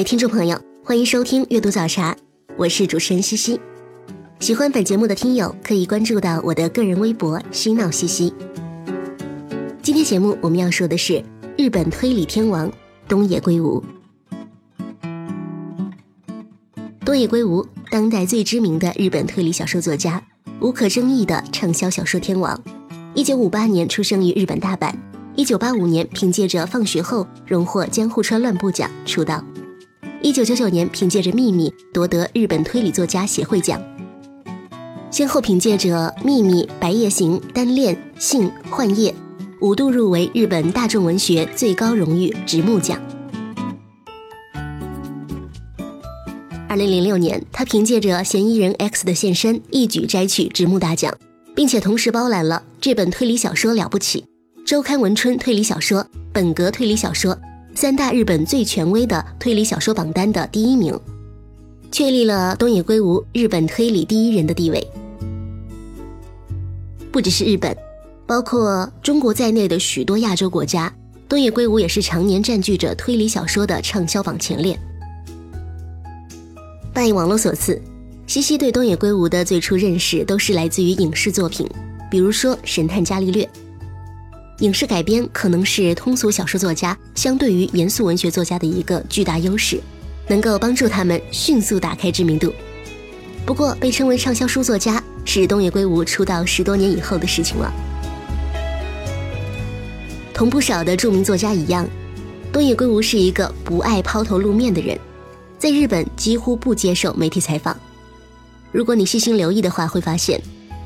位听众朋友，欢迎收听阅读早茶，我是主持人西西。喜欢本节目的听友可以关注到我的个人微博“嬉闹西西”。今天节目我们要说的是日本推理天王东野圭吾。东野圭吾，当代最知名的日本推理小说作家，无可争议的畅销小说天王。一九五八年出生于日本大阪，一九八五年凭借着《放学后》荣获江户川乱步奖出道。一九九九年，凭借着《秘密》夺得日本推理作家协会奖，先后凭借着《秘密》《白夜行》《单恋》《性》《幻夜》，五度入围日本大众文学最高荣誉直木奖。二零零六年，他凭借着《嫌疑人 X 的现身》一举摘取直木大奖，并且同时包揽了这本推理小说了不起、周刊文春推理小说、本格推理小说。三大日本最权威的推理小说榜单的第一名，确立了东野圭吾日本推理第一人的地位。不只是日本，包括中国在内的许多亚洲国家，东野圭吾也是常年占据着推理小说的畅销榜前列。拜网络所赐，西西对东野圭吾的最初认识都是来自于影视作品，比如说《神探伽利略》。影视改编可能是通俗小说作家相对于严肃文学作家的一个巨大优势，能够帮助他们迅速打开知名度。不过，被称为畅销书作家是东野圭吾出道十多年以后的事情了。同不少的著名作家一样，东野圭吾是一个不爱抛头露面的人，在日本几乎不接受媒体采访。如果你细心留意的话，会发现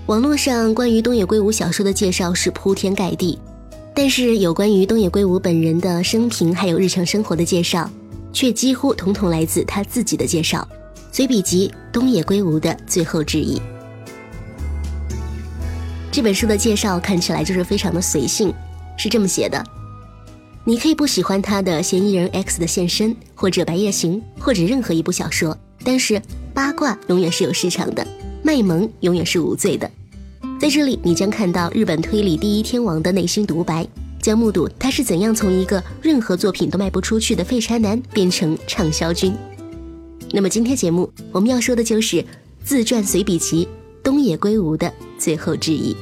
网络上关于东野圭吾小说的介绍是铺天盖地。但是有关于东野圭吾本人的生平还有日常生活的介绍，却几乎统统来自他自己的介绍。随笔集《东野圭吾的最后致意》这本书的介绍看起来就是非常的随性，是这么写的：你可以不喜欢他的《嫌疑人 X 的现身》或者《白夜行》或者任何一部小说，但是八卦永远是有市场的，卖萌永远是无罪的。在这里，你将看到日本推理第一天王的内心独白，将目睹他是怎样从一个任何作品都卖不出去的废柴男变成畅销君。那么今天节目我们要说的就是自传随笔集东野圭吾的最后致意。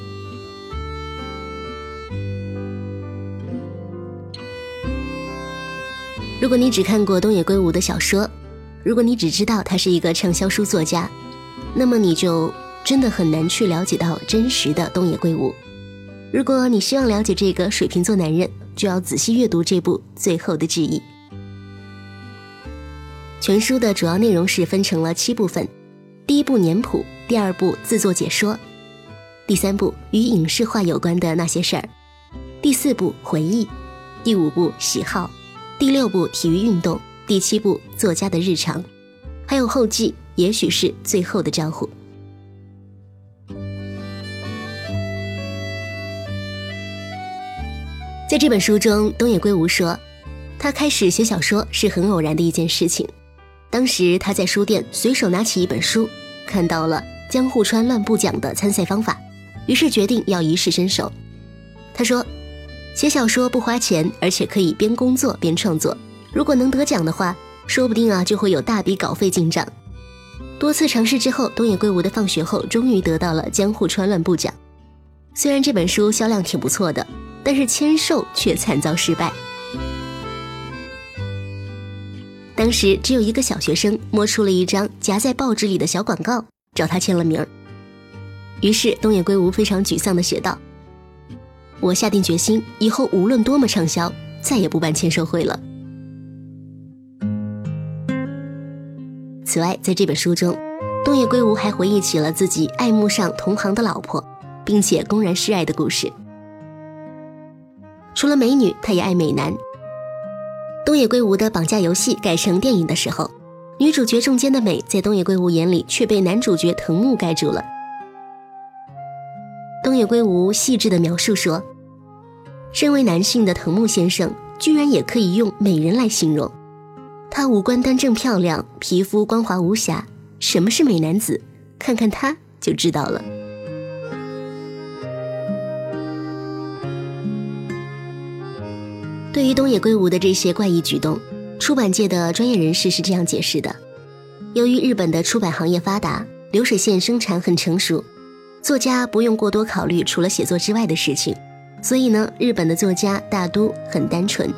如果你只看过东野圭吾的小说，如果你只知道他是一个畅销书作家，那么你就。真的很难去了解到真实的东野圭吾。如果你希望了解这个水瓶座男人，就要仔细阅读这部《最后的记忆》。全书的主要内容是分成了七部分：第一部年谱，第二部自作解说，第三部与影视化有关的那些事儿，第四部回忆，第五部喜好，第六部体育运动，第七部作家的日常，还有后记，也许是最后的招呼。在这本书中，东野圭吾说，他开始写小说是很偶然的一件事情。当时他在书店随手拿起一本书，看到了江户川乱步奖的参赛方法，于是决定要一试身手。他说，写小说不花钱，而且可以边工作边创作。如果能得奖的话，说不定啊就会有大笔稿费进账。多次尝试之后，东野圭吾的《放学后》终于得到了江户川乱步奖。虽然这本书销量挺不错的。但是签售却惨遭失败。当时只有一个小学生摸出了一张夹在报纸里的小广告，找他签了名。于是东野圭吾非常沮丧地写道：“我下定决心，以后无论多么畅销，再也不办签售会了。”此外，在这本书中，东野圭吾还回忆起了自己爱慕上同行的老婆，并且公然示爱的故事。除了美女，他也爱美男。东野圭吾的《绑架游戏》改成电影的时候，女主角中间的美，在东野圭吾眼里却被男主角藤木盖住了。东野圭吾细致的描述说：“身为男性的藤木先生，居然也可以用美人来形容。他五官端正漂亮，皮肤光滑无瑕。什么是美男子？看看他就知道了。”对于东野圭吾的这些怪异举动，出版界的专业人士是这样解释的：由于日本的出版行业发达，流水线生产很成熟。作家不用过多考虑除了写作之外的事情，所以呢，日本的作家大都很单纯。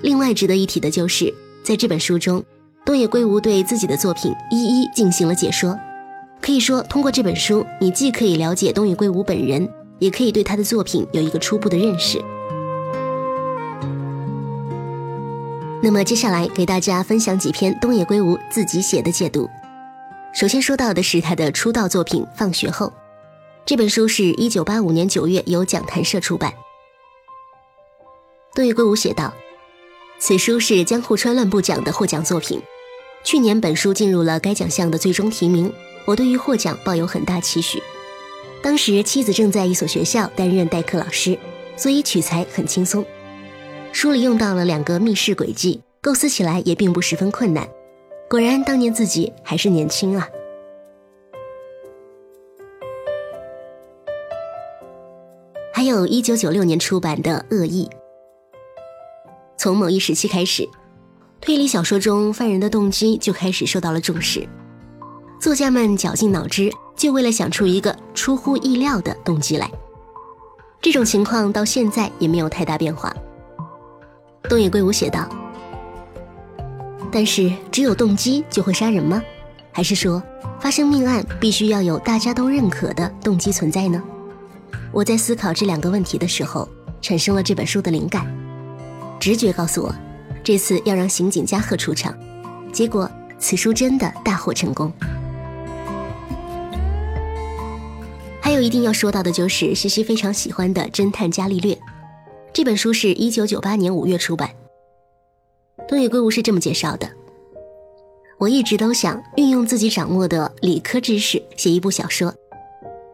另外值得一提的就是，在这本书中，东野圭吾对自己的作品一一进行了解说。可以说，通过这本书，你既可以了解东野圭吾本人，也可以对他的作品有一个初步的认识。那么接下来给大家分享几篇东野圭吾自己写的解读。首先说到的是他的出道作品《放学后》，这本书是一九八五年九月由讲谈社出版。东野圭吾写道：“此书是江户川乱步奖的获奖作品，去年本书进入了该奖项的最终提名，我对于获奖抱有很大期许。当时妻子正在一所学校担任代课老师，所以取材很轻松。”书里用到了两个密室轨迹，构思起来也并不十分困难。果然，当年自己还是年轻啊。还有一九九六年出版的《恶意》，从某一时期开始，推理小说中犯人的动机就开始受到了重视，作家们绞尽脑汁，就为了想出一个出乎意料的动机来。这种情况到现在也没有太大变化。东野圭吾写道：“但是，只有动机就会杀人吗？还是说，发生命案必须要有大家都认可的动机存在呢？”我在思考这两个问题的时候，产生了这本书的灵感。直觉告诉我，这次要让刑警加贺出场。结果，此书真的大获成功。还有一定要说到的就是西西非常喜欢的《侦探伽利略》。这本书是一九九八年五月出版。东野圭吾是这么介绍的：“我一直都想运用自己掌握的理科知识写一部小说，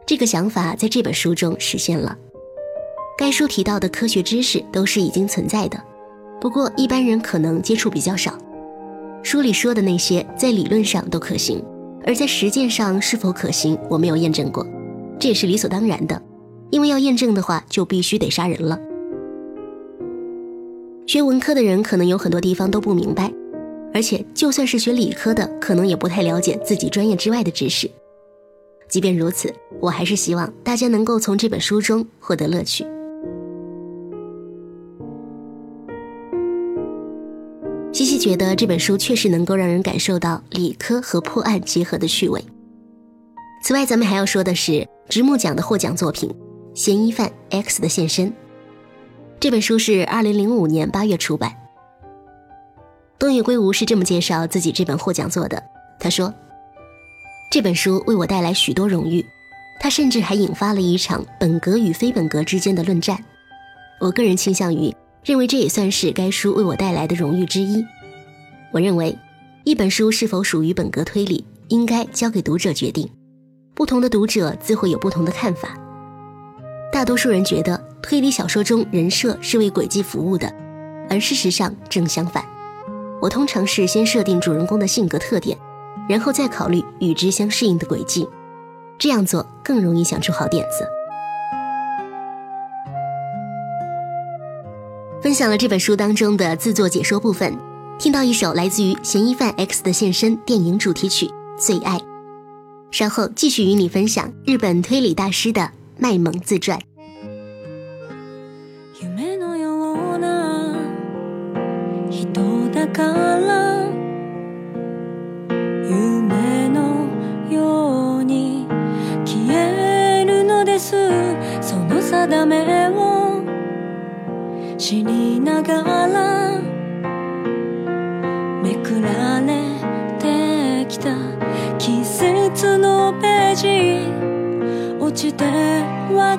这个想法在这本书中实现了。该书提到的科学知识都是已经存在的，不过一般人可能接触比较少。书里说的那些在理论上都可行，而在实践上是否可行，我没有验证过，这也是理所当然的，因为要验证的话，就必须得杀人了。”学文科的人可能有很多地方都不明白，而且就算是学理科的，可能也不太了解自己专业之外的知识。即便如此，我还是希望大家能够从这本书中获得乐趣。西西觉得这本书确实能够让人感受到理科和破案结合的趣味。此外，咱们还要说的是直木奖的获奖作品《嫌疑犯 X 的现身》。这本书是二零零五年八月出版。东野圭吾是这么介绍自己这本获奖作的：他说，这本书为我带来许多荣誉，他甚至还引发了一场本格与非本格之间的论战。我个人倾向于认为这也算是该书为我带来的荣誉之一。我认为，一本书是否属于本格推理，应该交给读者决定，不同的读者自会有不同的看法。大多数人觉得推理小说中人设是为轨迹服务的，而事实上正相反。我通常是先设定主人公的性格特点，然后再考虑与之相适应的轨迹，这样做更容易想出好点子。分享了这本书当中的自作解说部分，听到一首来自于《嫌疑犯 X 的现身》电影主题曲《最爱》，稍后继续与你分享日本推理大师的。卖萌自传。夢のような人だから夢のように消えるのですその定めを知りながらめくられ ちでは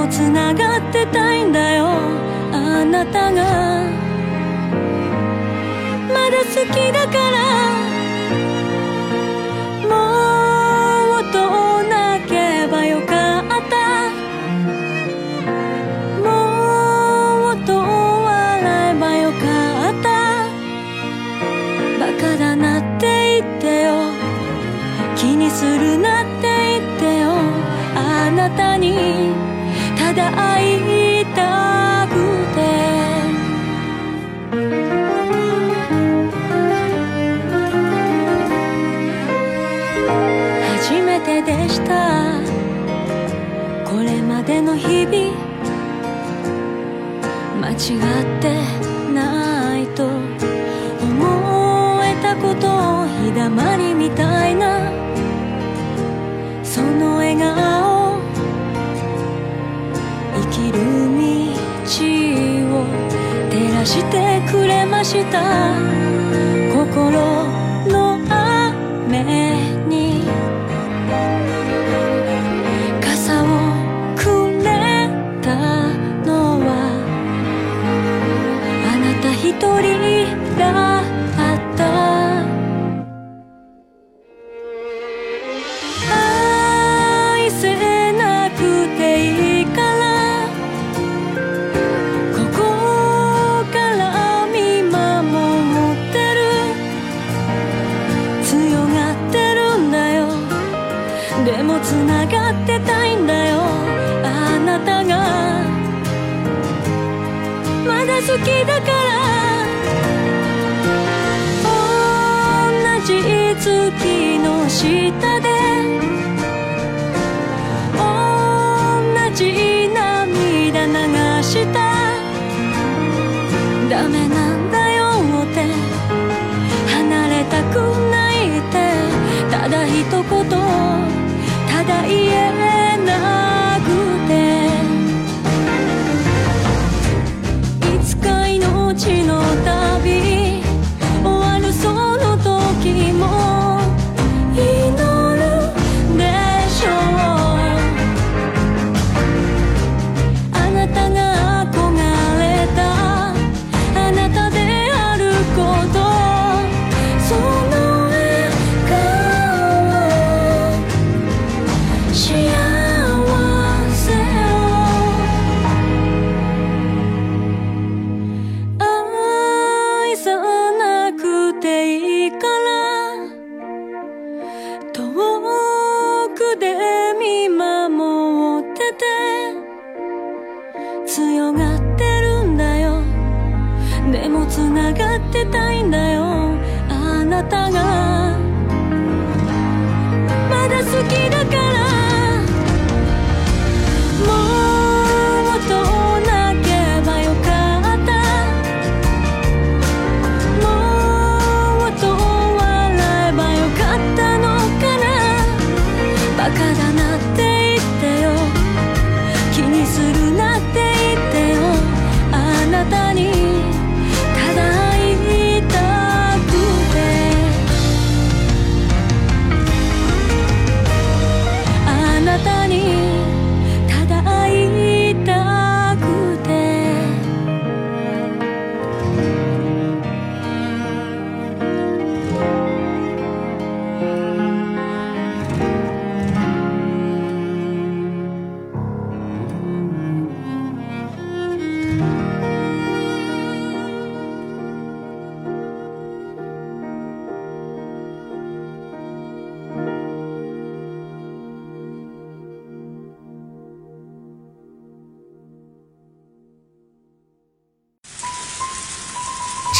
もつながってたいんだよ。あなたが。まだ好きだから。違ってないと思えたことを日だまりみたいな。その笑顔。生きる道を照らしてくれました。してダメなんだよって。離れたくないって。ただ一言。ただ言え。繋がってたいんだよ。あなたが。まだ好きだから。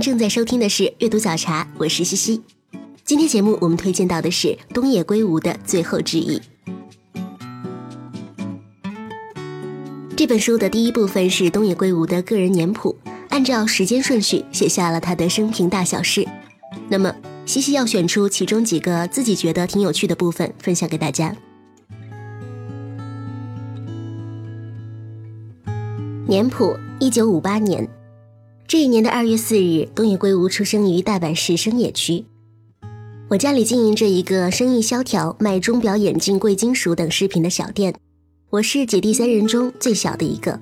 正在收听的是《阅读早茶》，我是西西。今天节目我们推荐到的是东野圭吾的《最后之意》。这本书的第一部分是东野圭吾的个人年谱，按照时间顺序写下了他的生平大小事。那么，西西要选出其中几个自己觉得挺有趣的部分，分享给大家。年谱，一九五八年，这一年的二月四日，东野圭吾出生于大阪市生野区。我家里经营着一个生意萧条、卖钟表、眼镜、贵金属等饰品的小店。我是姐弟三人中最小的一个。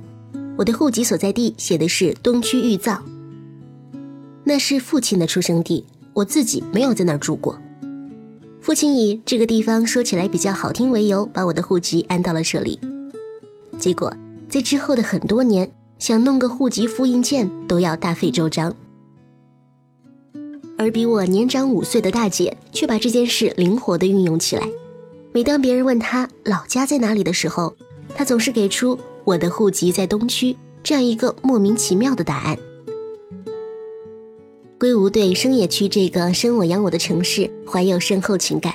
我的户籍所在地写的是东区玉造，那是父亲的出生地。我自己没有在那儿住过。父亲以这个地方说起来比较好听为由，把我的户籍安到了这里。结果在之后的很多年，想弄个户籍复印件都要大费周章。而比我年长五岁的大姐却把这件事灵活地运用起来。每当别人问她老家在哪里的时候，她总是给出我的户籍在东区这样一个莫名其妙的答案。龟吾对生野区这个生我养我的城市怀有深厚情感。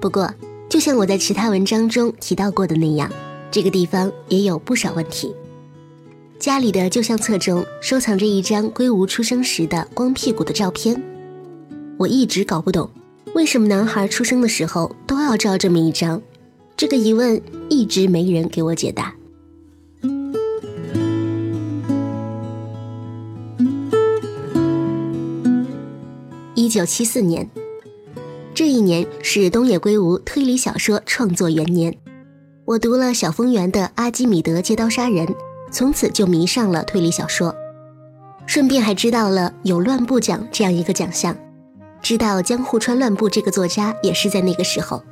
不过，就像我在其他文章中提到过的那样，这个地方也有不少问题。家里的旧相册中收藏着一张龟吾出生时的光屁股的照片。我一直搞不懂，为什么男孩出生的时候都要照这么一张？这个疑问一直没人给我解答。一九七四年，这一年是东野圭吾推理小说创作元年。我读了小丰原的《阿基米德借刀杀人》，从此就迷上了推理小说，顺便还知道了有乱步奖这样一个奖项。知道江户川乱步这个作家也是在那个时候。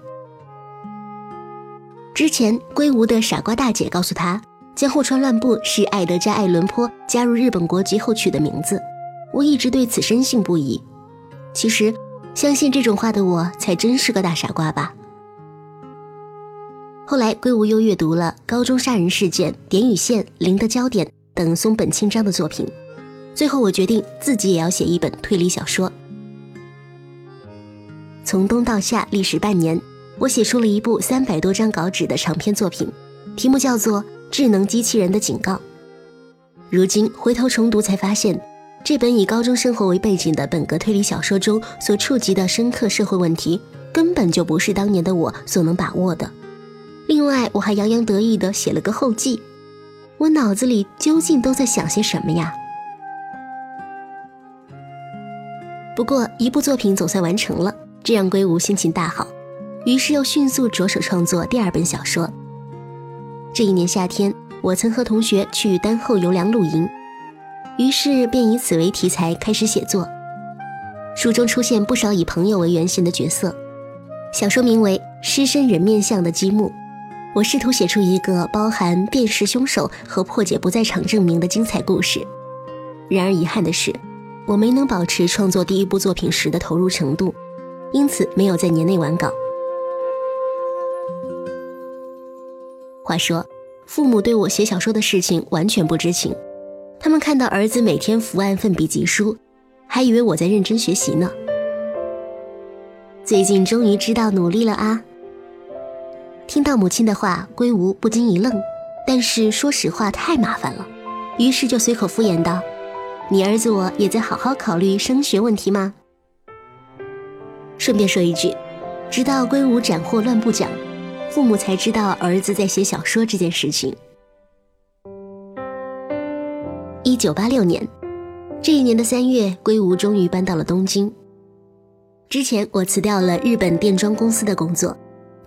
之前龟吾的傻瓜大姐告诉他，江户川乱步是爱德加·爱伦坡加入日本国籍后取的名字。我一直对此深信不疑。其实，相信这种话的我才真是个大傻瓜吧。后来，龟吾又阅读了《高中杀人事件》《点与线》《零的焦点》等松本清张的作品，最后我决定自己也要写一本推理小说。从冬到夏，历时半年，我写出了一部三百多张稿纸的长篇作品，题目叫做《智能机器人的警告》。如今回头重读，才发现，这本以高中生活为背景的本格推理小说中所触及的深刻社会问题，根本就不是当年的我所能把握的。另外，我还洋洋得意地写了个后记，我脑子里究竟都在想些什么呀？不过，一部作品总算完成了。这让龟吾心情大好，于是又迅速着手创作第二本小说。这一年夏天，我曾和同学去丹后游梁露营，于是便以此为题材开始写作。书中出现不少以朋友为原型的角色。小说名为《狮身人面像的积木》，我试图写出一个包含辨识凶手和破解不在场证明的精彩故事。然而遗憾的是，我没能保持创作第一部作品时的投入程度。因此没有在年内完稿。话说，父母对我写小说的事情完全不知情，他们看到儿子每天伏案奋笔疾书，还以为我在认真学习呢。最近终于知道努力了啊！听到母亲的话，龟吾不禁一愣，但是说实话太麻烦了，于是就随口敷衍道：“你儿子我也在好好考虑升学问题吗？”顺便说一句，直到龟吾斩获乱步奖，父母才知道儿子在写小说这件事情。一九八六年，这一年的三月，龟吾终于搬到了东京。之前我辞掉了日本电装公司的工作，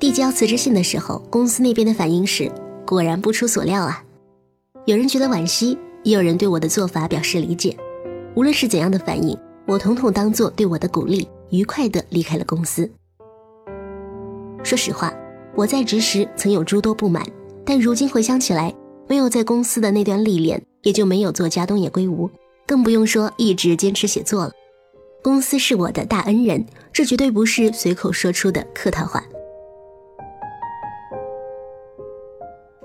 递交辞职信的时候，公司那边的反应是，果然不出所料啊。有人觉得惋惜，也有人对我的做法表示理解。无论是怎样的反应，我统统当做对我的鼓励。愉快地离开了公司。说实话，我在职时曾有诸多不满，但如今回想起来，没有在公司的那段历练，也就没有作家东野圭吾，更不用说一直坚持写作了。公司是我的大恩人，这绝对不是随口说出的客套话。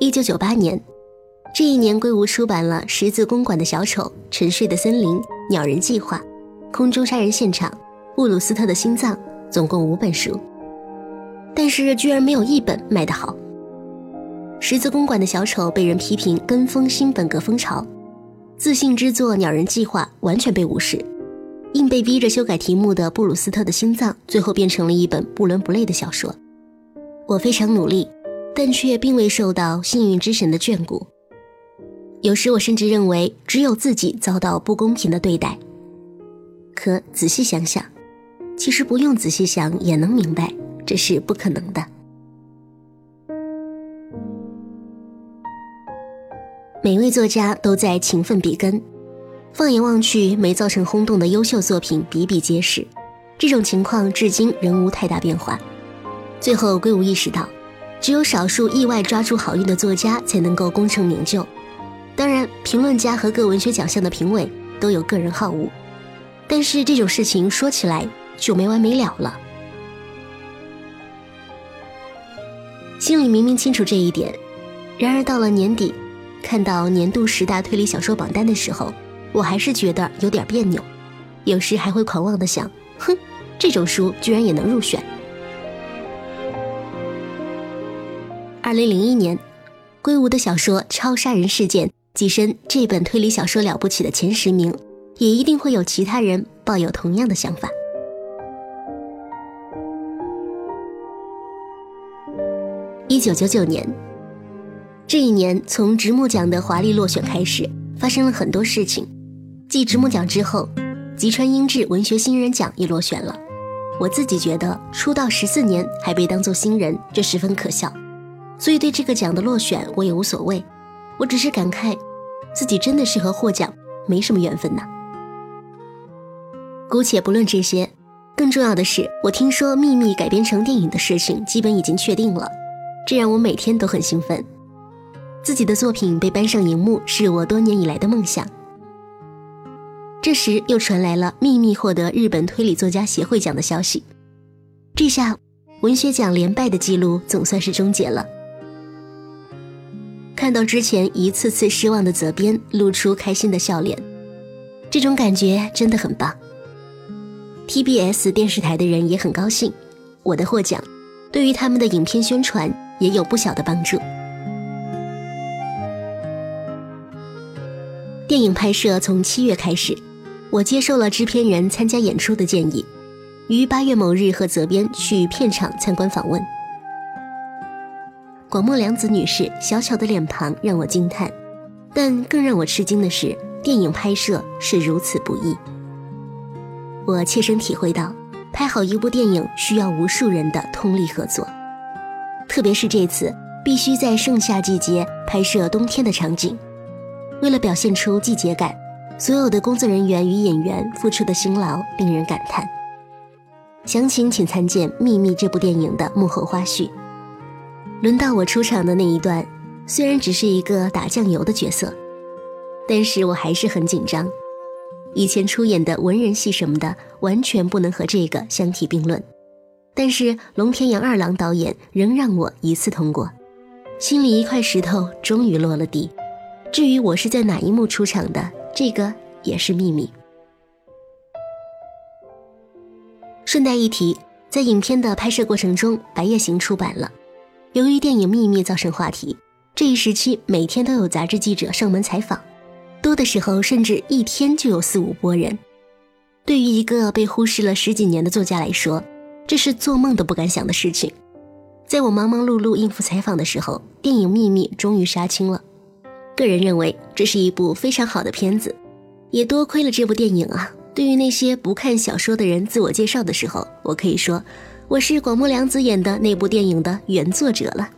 一九九八年，这一年，圭吾出版了《十字公馆的小丑》《沉睡的森林》《鸟人计划》《空中杀人现场》。布鲁斯特的心脏，总共五本书，但是居然没有一本卖得好。十字公馆的小丑被人批评跟风新本格风潮，自信之作《鸟人计划》完全被无视，硬被逼着修改题目的布鲁斯特的心脏，最后变成了一本不伦不类的小说。我非常努力，但却并未受到幸运之神的眷顾。有时我甚至认为只有自己遭到不公平的对待。可仔细想想，其实不用仔细想也能明白，这是不可能的。每位作家都在勤奋笔耕，放眼望去，没造成轰动的优秀作品比比皆是。这种情况至今仍无太大变化。最后，归无意识到，只有少数意外抓住好运的作家才能够功成名就。当然，评论家和各文学奖项的评委都有个人好恶，但是这种事情说起来就没完没了了。心里明明清楚这一点，然而到了年底，看到年度十大推理小说榜单的时候，我还是觉得有点别扭，有时还会狂妄的想：哼，这种书居然也能入选。二零零一年，归无的小说《超杀人事件》跻身这本推理小说了不起的前十名，也一定会有其他人抱有同样的想法。一九九九年，这一年从直木奖的华丽落选开始，发生了很多事情。继直木奖之后，吉川英治文学新人奖也落选了。我自己觉得，出道十四年还被当作新人，这十分可笑。所以对这个奖的落选我也无所谓，我只是感慨，自己真的是和获奖没什么缘分呢。姑且不论这些，更重要的是，我听说《秘密》改编成电影的事情基本已经确定了，这让我每天都很兴奋。自己的作品被搬上荧幕是我多年以来的梦想。这时又传来了《秘密》获得日本推理作家协会奖的消息，这下文学奖连败的记录总算是终结了。看到之前一次次失望的责编露出开心的笑脸，这种感觉真的很棒。TBS 电视台的人也很高兴，我的获奖对于他们的影片宣传也有不小的帮助。电影拍摄从七月开始，我接受了制片人参加演出的建议，于八月某日和责编去片场参观访问。广末凉子女士小巧的脸庞让我惊叹，但更让我吃惊的是，电影拍摄是如此不易。我切身体会到，拍好一部电影需要无数人的通力合作，特别是这次必须在盛夏季节拍摄冬天的场景，为了表现出季节感，所有的工作人员与演员付出的辛劳令人感叹。详情请参见《秘密》这部电影的幕后花絮。轮到我出场的那一段，虽然只是一个打酱油的角色，但是我还是很紧张。以前出演的文人戏什么的，完全不能和这个相提并论。但是龙田洋二郎导演仍让我一次通过，心里一块石头终于落了地。至于我是在哪一幕出场的，这个也是秘密。顺带一提，在影片的拍摄过程中，《白夜行》出版了。由于电影《秘密》造成话题，这一时期每天都有杂志记者上门采访，多的时候甚至一天就有四五拨人。对于一个被忽视了十几年的作家来说，这是做梦都不敢想的事情。在我忙忙碌碌应付采访的时候，电影《秘密》终于杀青了。个人认为这是一部非常好的片子，也多亏了这部电影啊。对于那些不看小说的人，自我介绍的时候，我可以说。我是广木凉子演的那部电影的原作者了。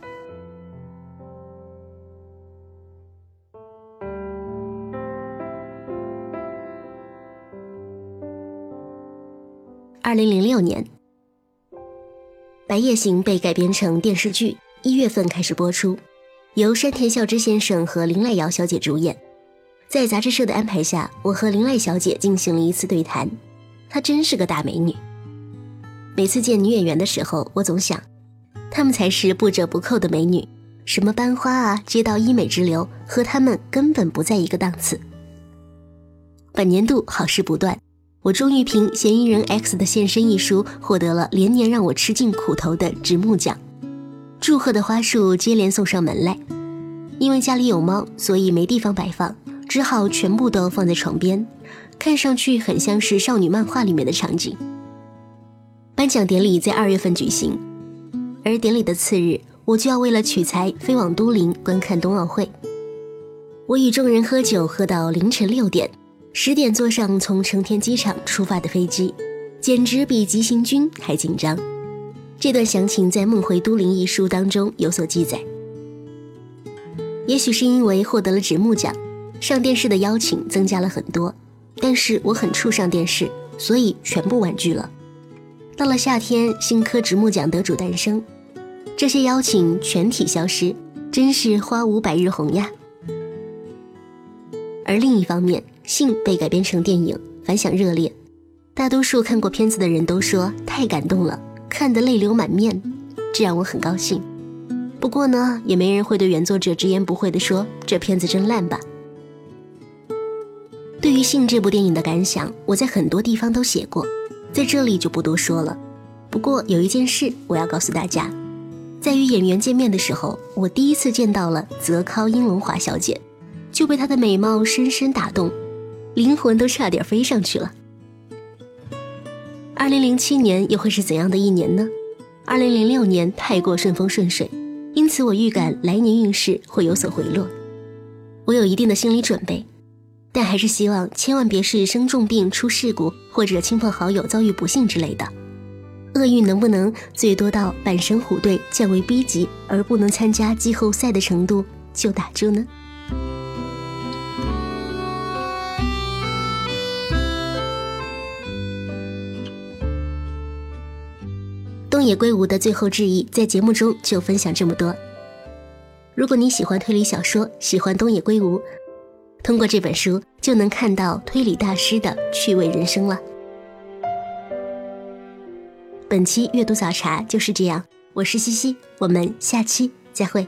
二零零六年，《白夜行》被改编成电视剧，一月份开始播出，由山田孝之先生和林濑遥小姐主演。在杂志社的安排下，我和林濑小姐进行了一次对谈，她真是个大美女。每次见女演员的时候，我总想，她们才是不折不扣的美女。什么班花啊，街道医美之流，和她们根本不在一个档次。本年度好事不断，我终于凭《嫌疑人 X 的现身》一书获得了连年让我吃尽苦头的直木奖。祝贺的花束接连送上门来，因为家里有猫，所以没地方摆放，只好全部都放在床边，看上去很像是少女漫画里面的场景。颁奖典礼在二月份举行，而典礼的次日，我就要为了取材飞往都灵观看冬奥会。我与众人喝酒，喝到凌晨六点，十点坐上从成田机场出发的飞机，简直比急行军还紧张。这段详情在《梦回都灵》一书当中有所记载。也许是因为获得了直木奖，上电视的邀请增加了很多，但是我很怵上电视，所以全部婉拒了。到了夏天，新科直木奖得主诞生，这些邀请全体消失，真是花无百日红呀。而另一方面，《信》被改编成电影，反响热烈，大多数看过片子的人都说太感动了，看得泪流满面，这让我很高兴。不过呢，也没人会对原作者直言不讳地说这片子真烂吧。对于《信》这部电影的感想，我在很多地方都写过，在这里就不多说了。不过有一件事我要告诉大家，在与演员见面的时候，我第一次见到了泽尻英龙华小姐。就被她的美貌深深打动，灵魂都差点飞上去了。二零零七年又会是怎样的一年呢？二零零六年太过顺风顺水，因此我预感来年运势会有所回落。我有一定的心理准备，但还是希望千万别是生重病、出事故，或者亲朋好友遭遇不幸之类的。厄运能不能最多到阪神虎队降为 B 级而不能参加季后赛的程度就打住呢？东野圭吾的最后致意，在节目中就分享这么多。如果你喜欢推理小说，喜欢东野圭吾，通过这本书就能看到推理大师的趣味人生了。本期阅读早茶就是这样，我是西西，我们下期再会。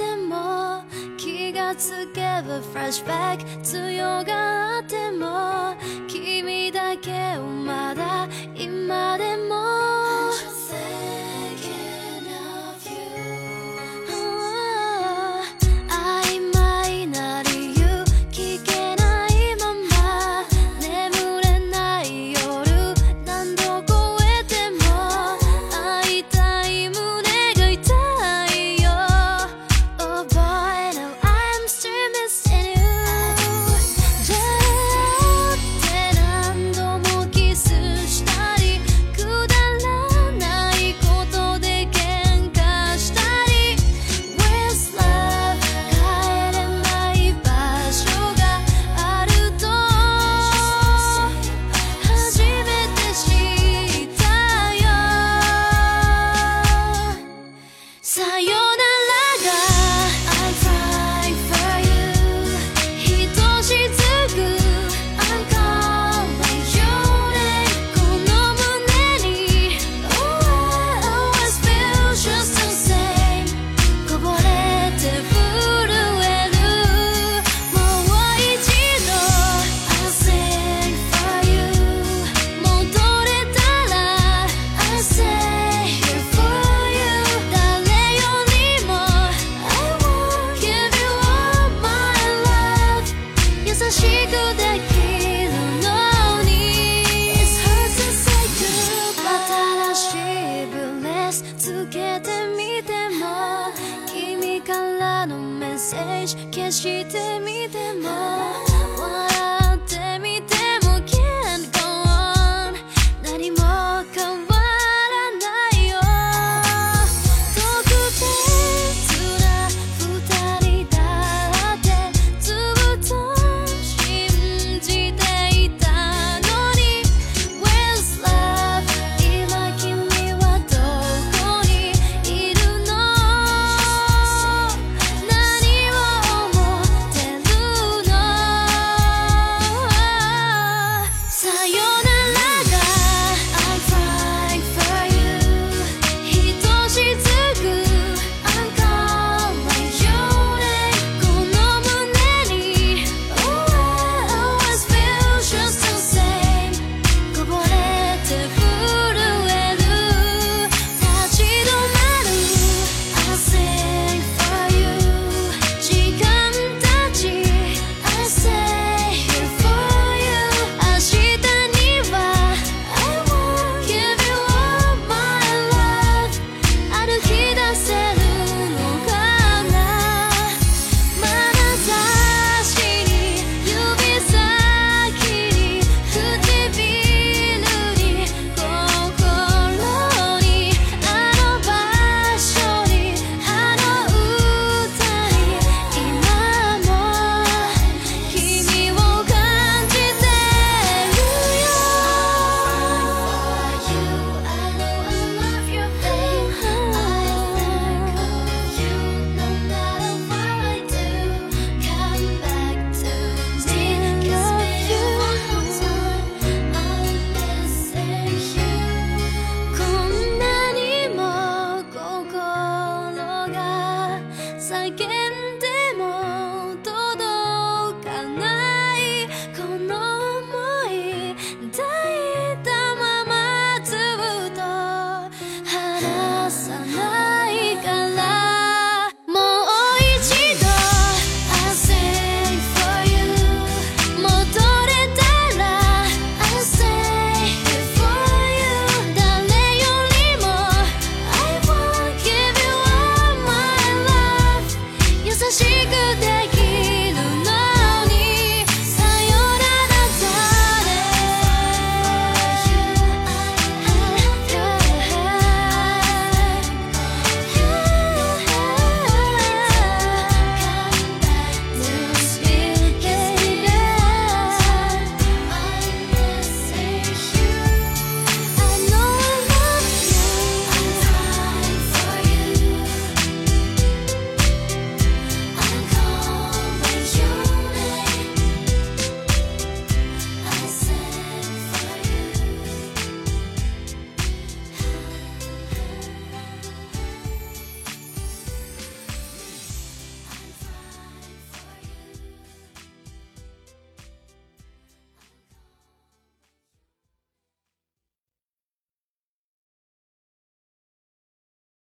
ても気がつけばフラッシュバック強がっても君だけをまだ今でも